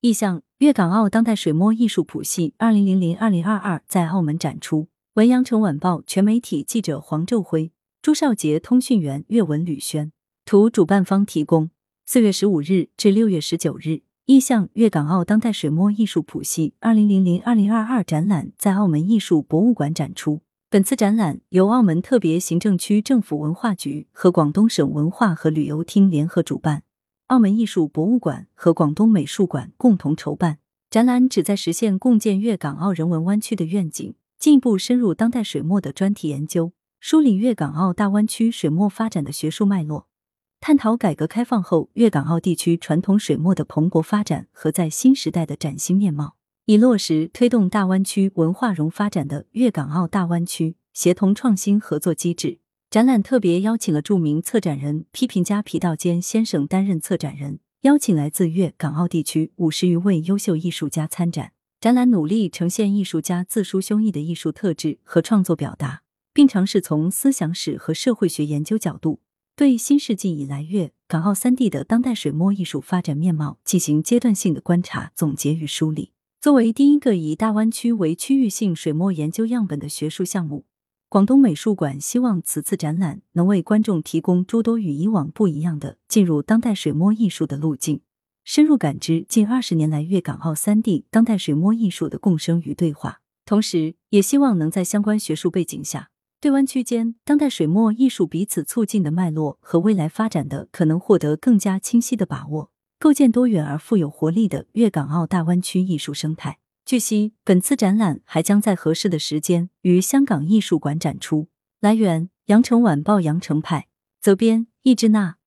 意向：粤港澳当代水墨艺术谱系二零零零二零二二在澳门展出。文阳城晚报全媒体记者黄昼辉、朱少杰，通讯员岳文吕轩。图主办方提供。四月十五日至六月十九日，意向：粤港澳当代水墨艺术谱系二零零零二零二二展览在澳门艺术博物馆展出。本次展览由澳门特别行政区政府文化局和广东省文化和旅游厅联合主办，澳门艺术博物馆和广东美术馆共同筹办。展览旨在实现共建粤港澳人文湾区的愿景，进一步深入当代水墨的专题研究，梳理粤港澳大湾区水墨发展的学术脉络，探讨改革开放后粤港澳地区传统水墨的蓬勃发展和在新时代的崭新面貌。以落实推动大湾区文化融发展的粤港澳大湾区协同创新合作机制。展览特别邀请了著名策展人、批评家皮道坚先生担任策展人，邀请来自粤港澳地区五十余位优秀艺术家参展。展览努力呈现艺术家自抒胸臆的艺术特质和创作表达，并尝试从思想史和社会学研究角度，对新世纪以来粤港澳三地的当代水墨艺术发展面貌进行阶段性的观察、总结与梳理。作为第一个以大湾区为区域性水墨研究样本的学术项目，广东美术馆希望此次展览能为观众提供诸多与以往不一样的进入当代水墨艺术的路径，深入感知近二十年来粤港澳三地当代水墨艺术的共生与对话。同时，也希望能在相关学术背景下，对湾区间当代水墨艺术彼此促进的脉络和未来发展的可能获得更加清晰的把握。构建多元而富有活力的粤港澳大湾区艺术生态。据悉，本次展览还将在合适的时间于香港艺术馆展出。来源：羊城晚报羊城派，责编：易之娜。